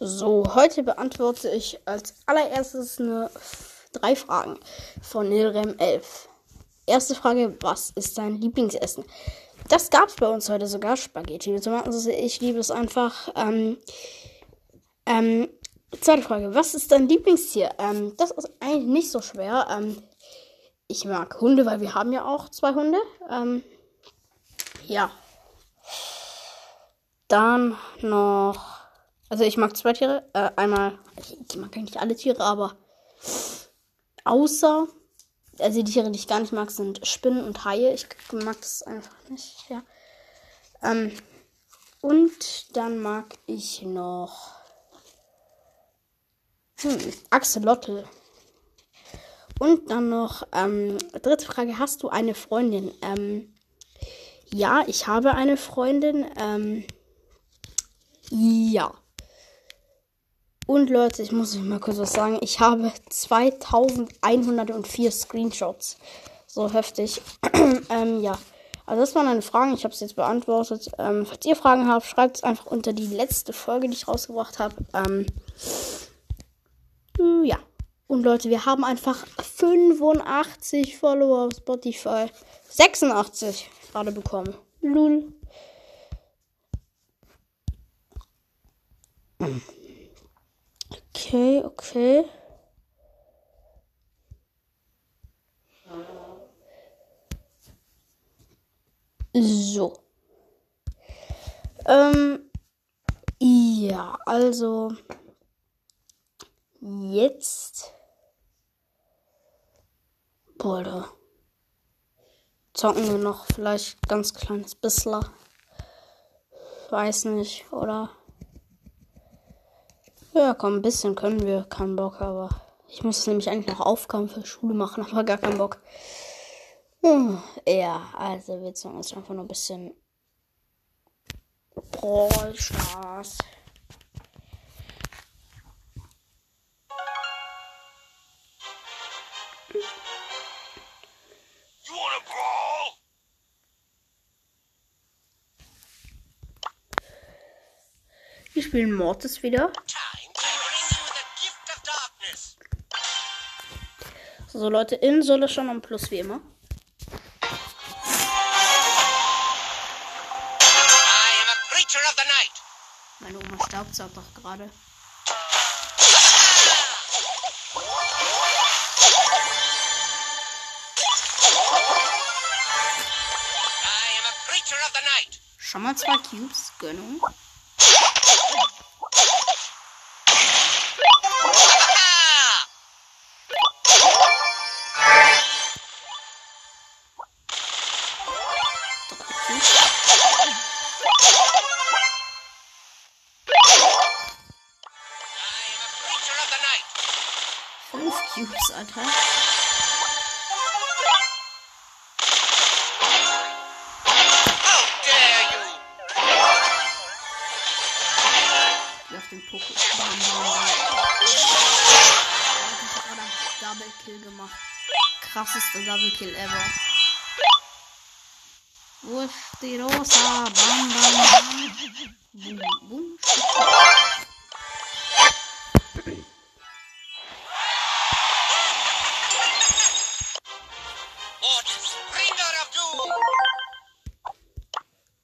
So, heute beantworte ich als allererstes eine drei Fragen von Nilrem 11. Erste Frage, was ist dein Lieblingsessen? Das gab es bei uns heute sogar, Spaghetti mit Tomatensauce. Ich liebe es einfach. Ähm, ähm, zweite Frage, was ist dein Lieblingstier? Ähm, das ist eigentlich nicht so schwer. Ähm, ich mag Hunde, weil wir haben ja auch zwei Hunde. Ähm, ja. Dann noch. Also ich mag zwei Tiere. Äh, einmal. Ich mag eigentlich alle Tiere, aber. Außer. Also die Tiere, die ich gar nicht mag, sind Spinnen und Haie. Ich mag das einfach nicht, ja. Ähm, und dann mag ich noch. Hm, Axolotl. Und dann noch, ähm, dritte Frage, hast du eine Freundin? Ähm, ja, ich habe eine Freundin. Ähm, ja. Und Leute, ich muss euch mal kurz was sagen. Ich habe 2104 Screenshots. So heftig. ähm, ja. Also das waren meine Fragen. Ich habe es jetzt beantwortet. Ähm, falls ihr Fragen habt, schreibt es einfach unter die letzte Folge, die ich rausgebracht habe. Ähm, ja. Und Leute, wir haben einfach 85 Follower auf Spotify. 86 gerade bekommen. Lul. Okay, okay. So. Ähm, ja, also jetzt. Boah, da zocken wir noch vielleicht ganz kleines bisschen. Weiß nicht, oder? Ja, komm, ein bisschen können wir. Kein Bock, aber ich muss nämlich eigentlich noch Aufgaben für Schule machen, aber gar keinen Bock. Hm, ja, also wir zocken jetzt einfach nur ein bisschen Brawl Stars. Wir spielen Mortis wieder. So Leute, in Solo schon am Plus wie immer. Meine Oma staubt doch gerade. Schon mal zwei Cubes, Gönnung. Fünf Cubes, Alter. Auf den Pokémon Double Kill gemacht. Krassester Double Kill ever. Wo ist die Rosa? Bam, bam, bam. Boom, boom.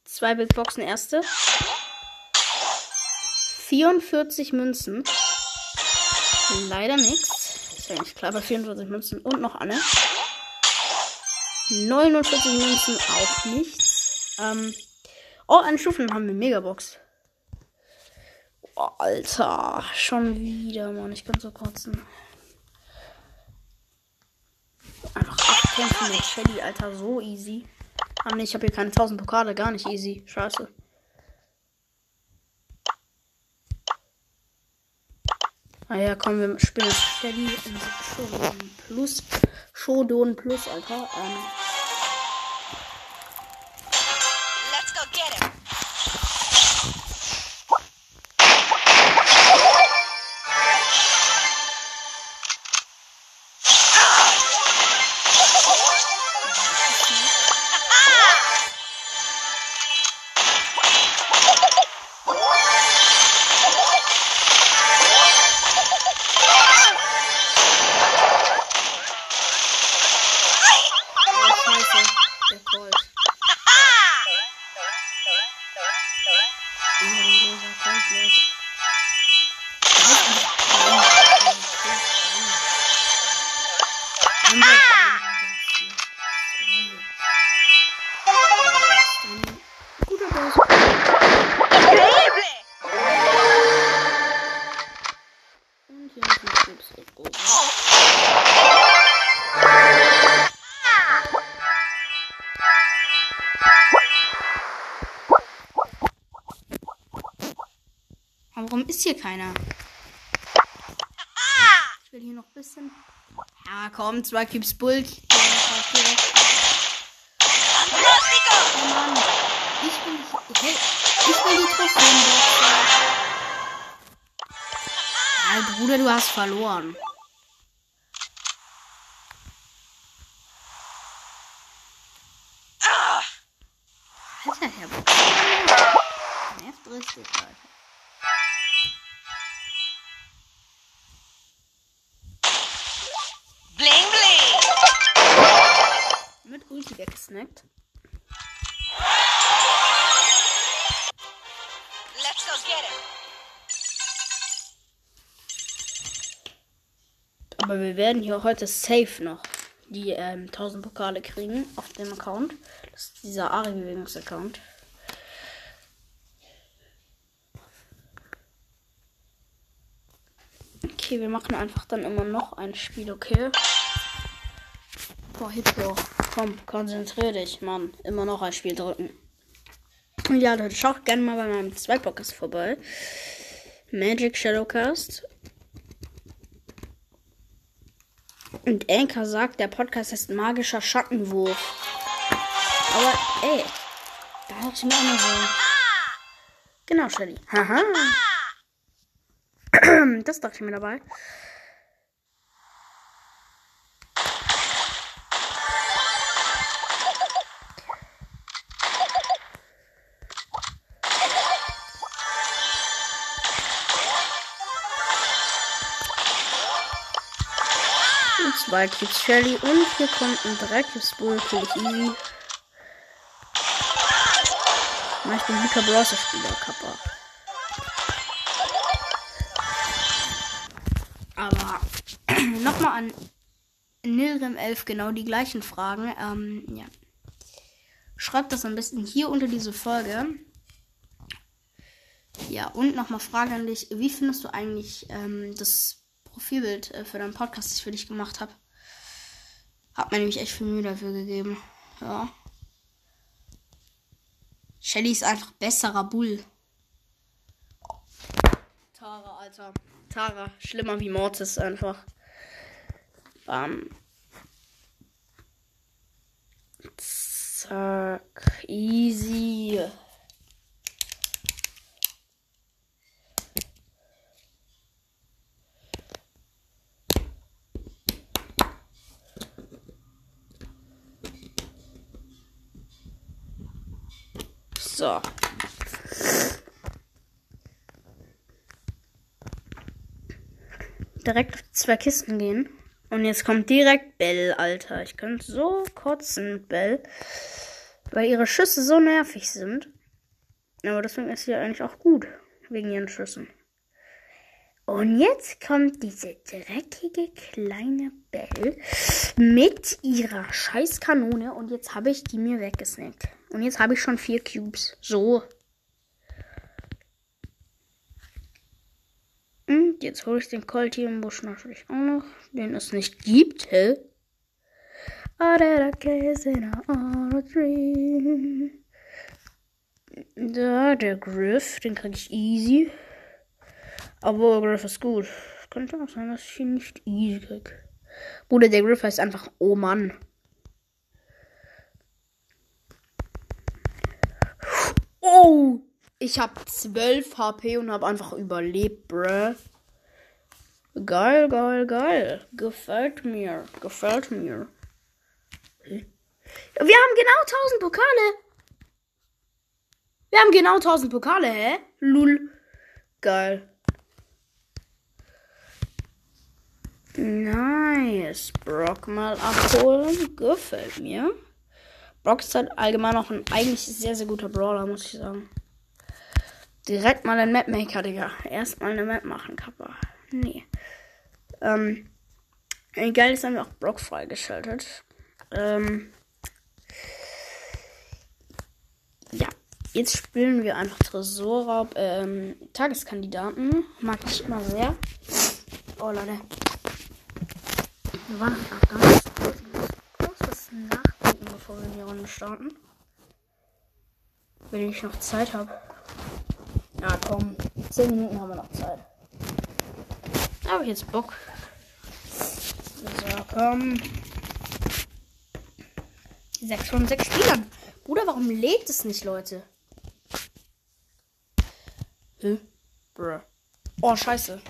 Zwei Big Boxen erste. 44 Münzen. Leider nichts. Ist ja nicht klar, aber 44 Münzen und noch eine. 49 Münzen auch nichts. Ähm, oh, eine Stufen haben wir Megabox. Oh, Alter, schon wieder, Mann. Ich kann so kotzen. Einfach 8 Kämpfe mit Shelly, Alter, so easy. Ah, nee, ich habe hier keine 1000 Pokale, gar nicht easy. Scheiße. Ah ja, komm, wir spielen Shelly in Shodown Plus. Shodown Plus, Alter. Ähm, Get him! Warum ist hier keiner? Ich will hier noch ein bisschen ja, komm, zwei Cubes Bulk. Mann. Ich will, hey, ich will die Trophäen. Ja, Bruder, du hast verloren. Alter, Herr Nervt richtig, Alter. Him. Aber wir werden hier heute safe noch die ähm, 1000 Pokale kriegen auf dem Account. Das ist dieser Ari-Bewegungs-Account. Okay, wir machen einfach dann immer noch ein Spiel, okay? Boah, Hitler, komm, konzentrier dich, Mann. Immer noch ein Spiel drücken. Und ja, Leute, schaut gerne mal bei meinem Zweitpodcast vorbei. Magic Shadowcast. Und Anker sagt, der Podcast ist magischer Schattenwurf. Aber ey, da hört ich mir noch so. Genau, Shelly. Haha. Das dachte ich mir dabei. Zwei Cubes Shelly und hier kommt ein drei Cubes Bull, ich easy. Ich bin guter Browser-Spieler, Kappa. Aber nochmal an Nilrim 11 genau die gleichen Fragen. Ähm, ja. Schreibt das am besten hier unter diese Folge. Ja, und nochmal Frage an dich. Wie findest du eigentlich ähm, das Profilbild äh, für deinen Podcast, das ich für dich gemacht habe? Hat mir nämlich echt viel Mühe dafür gegeben. Ja. Shelly ist einfach besserer Bull. Tara, Alter. Tara, schlimmer wie Mortis einfach. Bam. Zack. Easy. So. Direkt auf die zwei Kisten gehen. Und jetzt kommt direkt Bell, Alter. Ich könnte so kotzen Bell. Weil ihre Schüsse so nervig sind. Aber deswegen ist sie eigentlich auch gut. Wegen ihren Schüssen. Und jetzt kommt diese dreckige kleine Bell mit ihrer Scheißkanone. Und jetzt habe ich die mir weggesnackt. Und jetzt habe ich schon vier Cubes. So. Und jetzt hole ich den Colt hier im Busch natürlich auch noch, den es nicht gibt. Hä? Da, der Griff, den kriege ich easy. Aber Griff ist gut. Könnte auch sein, dass ich ihn nicht easy kriege. Bruder, der Griff heißt einfach Oh Mann. Oh! Ich habe 12 HP und habe einfach überlebt, bruh. Geil, geil, geil. Gefällt mir. Gefällt mir. Wir haben genau 1000 Pokale. Wir haben genau 1000 Pokale, hä? Lul. Geil. Nice. Brock mal abholen. Gefällt mir. Brock ist halt allgemein auch ein eigentlich sehr, sehr guter Brawler, muss ich sagen. Direkt mal ein Mapmaker, Digga. Erstmal eine Map machen, Kappa. Nee. Ähm. Geil ist haben wir auch Brock freigeschaltet. Ähm. Ja. Jetzt spielen wir einfach Tresorraub. Ähm, Tageskandidaten. Mag ich immer sehr. Oh, Leute. Wir waren einfach ganz was nachdenken, bevor wir die Runde starten. Wenn ich noch Zeit habe. Ja, komm. 10 Minuten haben wir noch Zeit. Habe ich jetzt Bock. So, komm. 6 von 6 Spielern. Bruder, warum lädt es nicht, Leute? Hä? Bruh. Oh, scheiße.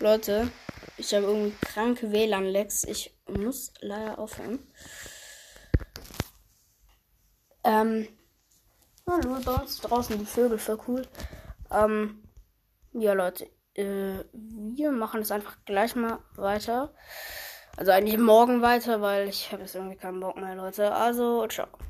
Leute, ich habe irgendwie kranke WLAN-Lags. Ich muss leider aufhören. Ähm. Hallo, bei uns draußen die Vögel, voll cool. Ähm. Ja, Leute. Äh, wir machen es einfach gleich mal weiter. Also eigentlich morgen weiter, weil ich habe jetzt irgendwie keinen Bock mehr, Leute. Also, ciao.